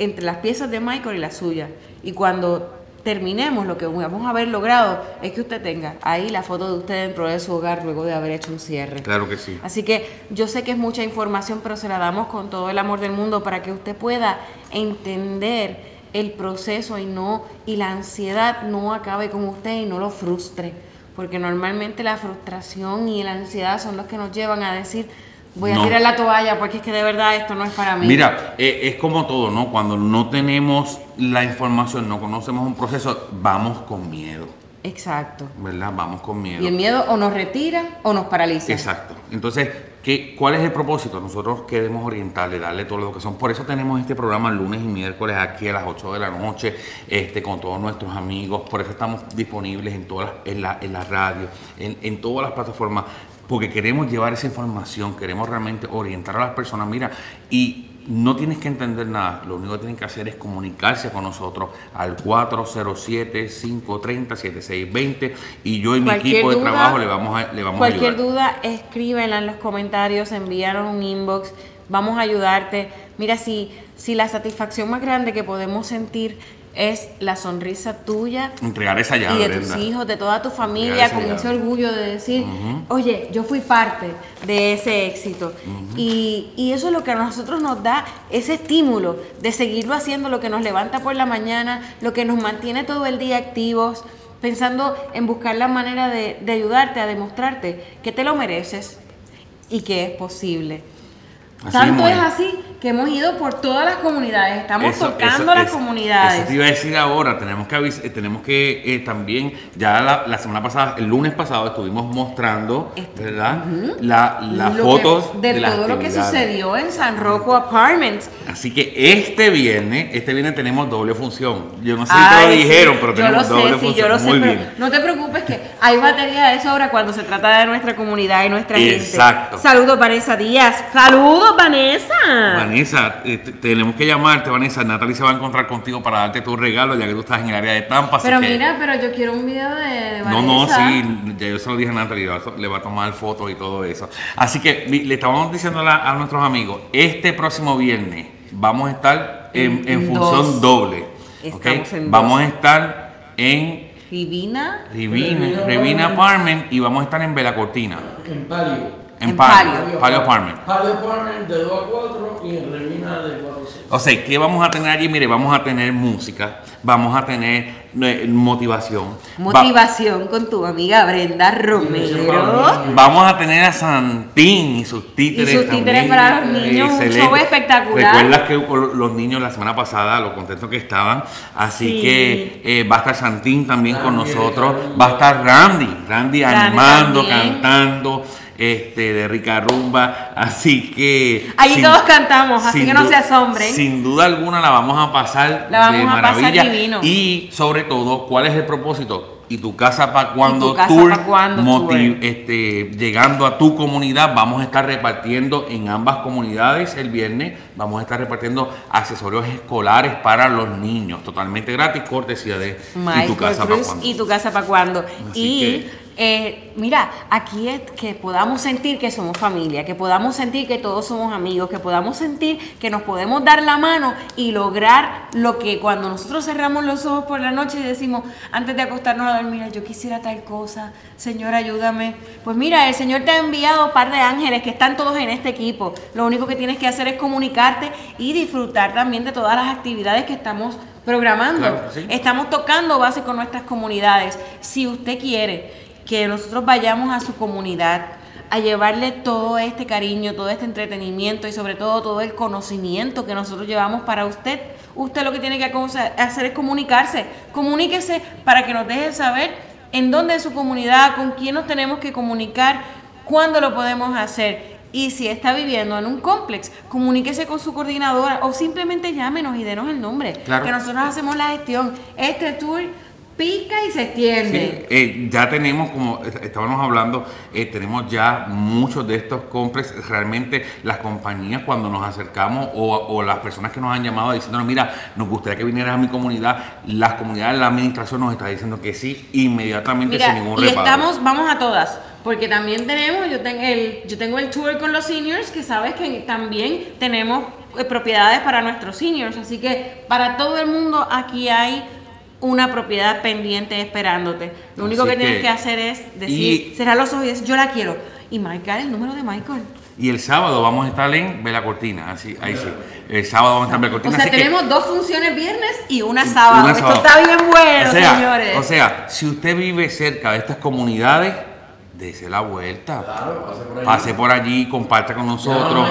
entre las piezas de Michael y las suyas. Y cuando terminemos, lo que vamos a haber logrado es que usted tenga ahí la foto de usted dentro de su hogar luego de haber hecho un cierre. Claro que sí. Así que yo sé que es mucha información, pero se la damos con todo el amor del mundo para que usted pueda entender el proceso y no y la ansiedad no acabe con usted y no lo frustre, porque normalmente la frustración y la ansiedad son los que nos llevan a decir voy a tirar la toalla porque es que de verdad esto no es para mí. Mira, eh, es como todo, ¿no? Cuando no tenemos la información, no conocemos un proceso, vamos con miedo, Exacto. ¿verdad? Vamos con miedo. Y el miedo o nos retira o nos paraliza. Exacto. Entonces, ¿qué, ¿cuál es el propósito? Nosotros queremos orientarle, darle toda la educación. Por eso tenemos este programa lunes y miércoles aquí a las 8 de la noche este, con todos nuestros amigos. Por eso estamos disponibles en, todas las- en, la, en la radio, en, en todas las plataformas, porque queremos llevar esa información, queremos realmente orientar a las personas. Mira, y no tienes que entender nada, lo único que tienen que hacer es comunicarse con nosotros al 407-530-7620 y yo y mi equipo de duda, trabajo le vamos a, le vamos a Cualquier ayudar. duda, escríbela en los comentarios, envíanos un inbox, vamos a ayudarte. Mira, si, si la satisfacción más grande que podemos sentir es la sonrisa tuya Entregar esa llave, y de Brenda. tus hijos, de toda tu familia, con llave. ese orgullo de decir, oye, yo fui parte de ese éxito. y, y eso es lo que a nosotros nos da ese estímulo de seguirlo haciendo, lo que nos levanta por la mañana, lo que nos mantiene todo el día activos, pensando en buscar la manera de, de ayudarte, a demostrarte que te lo mereces y que es posible. Así Tanto es. así que hemos ido por todas las comunidades, estamos Eso- tocando eso- las eso- comunidades. Eso te iba a decir ahora, tenemos que eh, tenemos que eh, también, ya la, la semana pasada, el lunes pasado estuvimos mostrando, Este, ¿verdad? La- las Lo fotos que- de, todo lo que sucedió en San Rocco Apartments. Así que este viernes, este viernes tenemos doble función. Yo no sé si te lo dijeron, sí, pero yo tenemos lo doble sé, sí, función. yo lo sé, Muy pero bien. no te preocupes que hay batería de sobra cuando se trata de nuestra comunidad y nuestra Exacto. gente. Saludos Vanessa Díaz. Saludos Vanessa. Vanessa, eh, te- tenemos que llamarte, Vanessa. Natalie se va a encontrar contigo para darte tu regalo, ya que tú estás en el área de Tampa. Pero que- mira, pero yo quiero un video de, de No, no, Vanessa. sí, ya yo se lo dije a Natalie, le va a- tomar fotos y todo eso. Así que le estábamos diciendo a, nuestros amigos, este próximo viernes vamos a estar en, función dos. doble. ¿ok? Estamos en vamos a estar en Divina. Rivina, Rivina Apartment y vamos a estar en Vela Cortina, En Palio. En En Palio, Palio. Palio Apartment. Palio Apartment de 2 a 4 y en Revina de 4 a 6. O sea, ¿qué vamos a tener allí? Mire, vamos a tener música, vamos a tener eh, motivación. va- Motivación con tu amiga Brenda Romero. Vamos a tener a Santín y sus títeres. Y sus títeres también. para los niños, un Excelente. show espectacular. Recuerdas que los niños la semana pasada, lo contentos que estaban. Así Sí. que eh, va a estar Santín también con nosotros. Randy. Va a estar Randy, Randy, Randy animando, también. cantando. Este, de Rica Rumba. Así que. Ahí sin- todos cantamos, así que no se asombren. Sin duda alguna la vamos a pasar La vamos de a pasar maravilla. divino. Y sobre todo, ¿cuál es el propósito? Y tu casa para cuando tour, pa' cuando moti- tour. este, llegando a tu comunidad, vamos a estar repartiendo en ambas comunidades el viernes, vamos a estar repartiendo accesorios escolares para los niños, totalmente gratis, cortesía de y tu casa para cuando. y tu casa para cuando. Así Y que- eh, mira, aquí es que podamos sentir que somos familia, que podamos sentir que todos somos amigos, que podamos sentir que nos podemos dar la mano y lograr lo que cuando nosotros cerramos los ojos por la noche y decimos, antes de acostarnos a dormir, yo quisiera tal cosa, Señor, ayúdame. Pues mira, el Señor te ha enviado un par de ángeles que están todos en este equipo. Lo único que tienes que hacer es comunicarte y disfrutar también de todas las actividades que estamos programando. Claro que sí. Estamos tocando base con nuestras comunidades. Si usted quiere que nosotros vayamos a su comunidad a llevarle todo este cariño, todo este entretenimiento y sobre todo todo el conocimiento que nosotros llevamos para usted, usted lo que tiene que hacer es comunicarse. Comuníquese para que nos deje saber en dónde es su comunidad, con quién nos tenemos que comunicar, cuándo lo podemos hacer. Y si está viviendo en un complex, comuníquese con su coordinadora o simplemente llámenos y denos el nombre. Claro. Que nosotros hacemos la gestión. Este tour pica y se extiende. Sí, eh, ya tenemos, como est- estábamos hablando, eh, tenemos ya muchos de estos complexes. Realmente las compañías cuando nos acercamos o, o las personas que nos han llamado diciéndonos, mira, nos gustaría que vinieras a mi comunidad, las comunidades, la administración nos está diciendo que sí, inmediatamente Mira, sin ningún y reparo. estamos, vamos a todas, porque también tenemos, yo tengo el, yo tengo el tour con los seniors, que sabes que también tenemos eh, propiedades para nuestros seniors, así que para todo el mundo aquí hay una propiedad pendiente esperándote. Lo único Así que, tienes que- que hacer es decir, cerrar los ojos y decir, yo la quiero. Y marcar el número de Michael. Y el sábado vamos a estar en Bella Cortina, así, ahí sí. El sábado vamos a estar en Bella O Cortina. sea, así que- tenemos dos funciones viernes y una sábado. Una Esto está bien bueno, o sea, señores. O sea, si usted vive cerca de estas comunidades, dése la vuelta. Claro, pase por allí. Pase por allí, comparta con nosotros.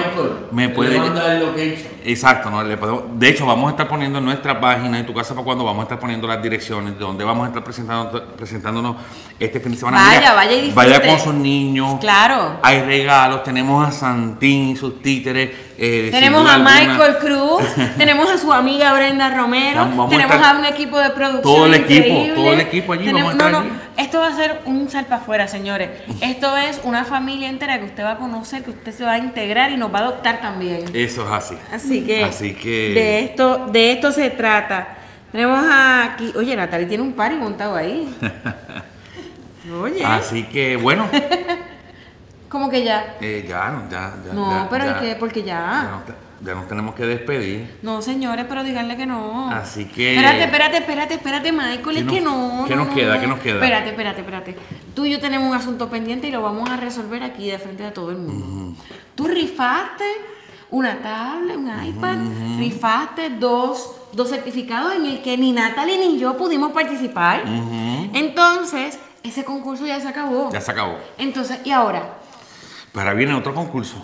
Me puede. el. Exacto, ¿no? Le podemos- de hecho, vamos a estar poniendo en nuestra página, en tu casa para cuando vamos a estar poniendo las direcciones de donde vamos a estar presentando, presentándonos este fin de semana. Vaya, vaya y disfrute. Vaya con sus niños. Claro. Hay regalos, tenemos a Santín y sus títeres. eh, Tenemos a alguna. Michael Cruz, tenemos a su amiga Brenda Romero, Vamos- vamos a tenemos estar- a un equipo de producción. Todo el equipo, increíble. todo el equipo allí, vamos a estar no, no, allí. Esto va a ser un salpa afuera, señores. Esto es una familia entera que usted va a conocer, que usted se va a integrar y nos va a adoptar también. Eso es así. Así que, Así que- de esto, de esto se trata. Tenemos aquí, oye, Natalie tiene un party montado ahí. Oye, Así que, bueno, como que ya. eh, ya, ya, ya. No, ya, pero ya, ¿y qué? Porque Ya ya. te- ya nos tenemos que despedir. No, señores, pero díganle que no. Así que- Espérate, espérate, espérate, espérate, Michael, ¿Qué es nos- que no. qué no, nos no, queda? no. ¿Qué nos queda? Espérate, espérate, espérate. Tú y yo tenemos un asunto pendiente y lo vamos a resolver aquí de frente a todo el mundo. Tú rifaste una tablet, un iPad, rifaste dos, dos certificados en el que ni Natalie ni yo pudimos participar. Entonces, ese concurso ya se acabó. Ya se acabó. Entonces, ¿y ahora? Pero viene otro concurso.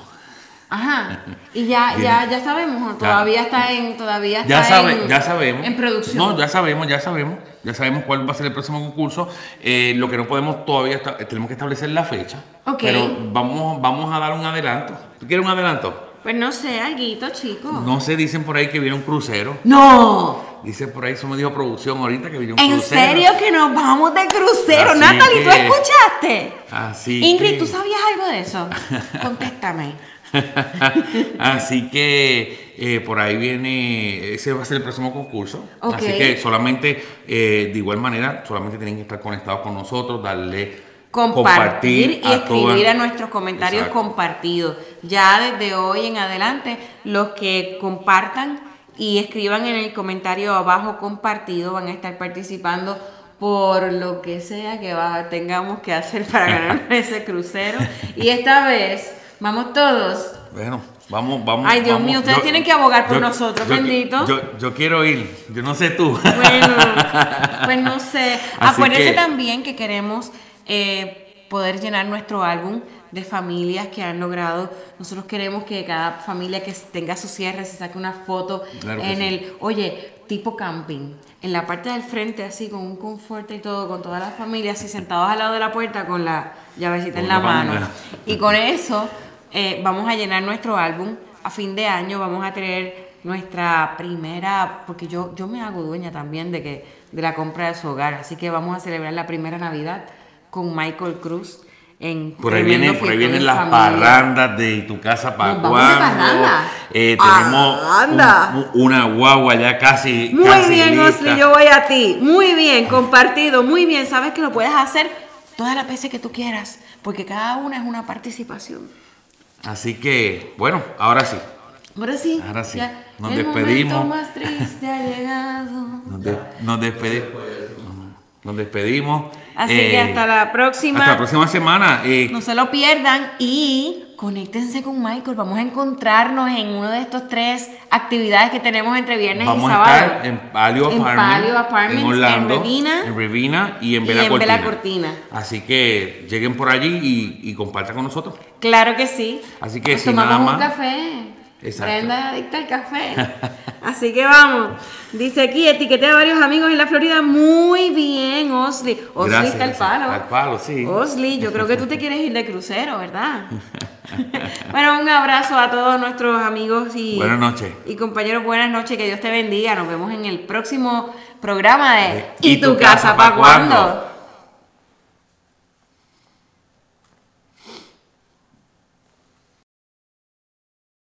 Ajá. Y ya, ya, ya sabemos, todavía está en, todavía está Ya, sabe, en, ya sabemos. en producción. No, ya sabemos, ya sabemos. Ya sabemos cuál va a ser el próximo concurso. Eh, lo que no podemos todavía, esta- tenemos que establecer la fecha. Ok. Pero vamos, vamos a dar un adelanto. ¿Tú quieres un adelanto? Pues no sé, alguito, chico. No sé, dicen por ahí que viene un crucero. No. Dice por ahí, eso me dijo producción ahorita que viene un ¿En crucero. serio que nos vamos de crucero? Así Natalie, ¿tú escuchaste? Así Ingrid, que- ¿tú sabías algo de eso? Contéstame. Así que eh, por ahí viene, ese va a ser el próximo concurso. Así que solamente, eh, de igual manera, solamente tienen que estar conectados con nosotros, darle Compartir, y a escribir todas- a nuestros comentarios Exacto. compartidos. Ya desde hoy en adelante, los que compartan y escriban en el comentario abajo compartido van a estar participando por lo que sea que va- tengamos que hacer para ganar ese crucero. Y esta vez, vamos todos. Bueno, vamos, vamos. Ay, Dios vamos. mío, ustedes tienen que abogar por nosotros, yo- bendito. Yo, yo quiero ir, yo no sé tú. Bueno, pues no sé. Así Acuérdense que- también que queremos eh, poder llenar nuestro álbum de familias que han logrado. Nosotros queremos que cada familia que tenga su cierre se saque una foto Claro en sí. el. Oye, tipo camping. En la parte del frente, así con un confort y todo, con toda la familia, así sentados al lado de la puerta con la llavecita Con en la la mano. Y con eso eh, vamos a llenar nuestro álbum. A fin de año vamos a tener nuestra primera, porque yo, yo me hago dueña también de que de la compra de su hogar, así que vamos a celebrar la primera Navidad con Michael Cruz en Por ahí, vienen, por ahí vienen en las familia. parrandas de tu casa para cuando. Eh, tenemos anda. un- un- una guagua ya casi. Muy casi bien, lista. Osli, yo voy a ti. Muy bien, compartido, muy bien. Sabes que lo puedes hacer todas las veces que tú quieras, porque cada una es una participación. Así que, bueno, ahora sí. Ahora sí. Ahora sí. ya, Nos el despedimos. momento más triste ha llegado. Nos, de- nos despedimos. Nos despedimos. Así Eh, que hasta la próxima. Hasta la próxima semana. eh, No se lo pierdan y conéctense con Michael. Vamos a encontrarnos en uno de estos tres actividades que tenemos entre viernes Vamos y a sábado. estar en Palio En Apartment, Palio Apartments, en Orlando, en Revina en Revina y en y en Cortina. Así que lleguen por allí y, y compartan con nosotros. Claro que sí. Así que Nos sin tomamos nada un más. café. Exacto. Brenda adicta al café. Así que vamos. Dice aquí, etiqueté a varios amigos en la Florida. Muy bien, Osli. Osli Gracias, está al palo. Al palo, sí. Osli, yo creo que tú te quieres ir de crucero, ¿verdad? bueno, un abrazo a todos nuestros amigos y, Buenas noches. y compañeros. Buenas noches, que Dios te bendiga. Nos vemos en el próximo programa de ¿Y tu casa para cuándo?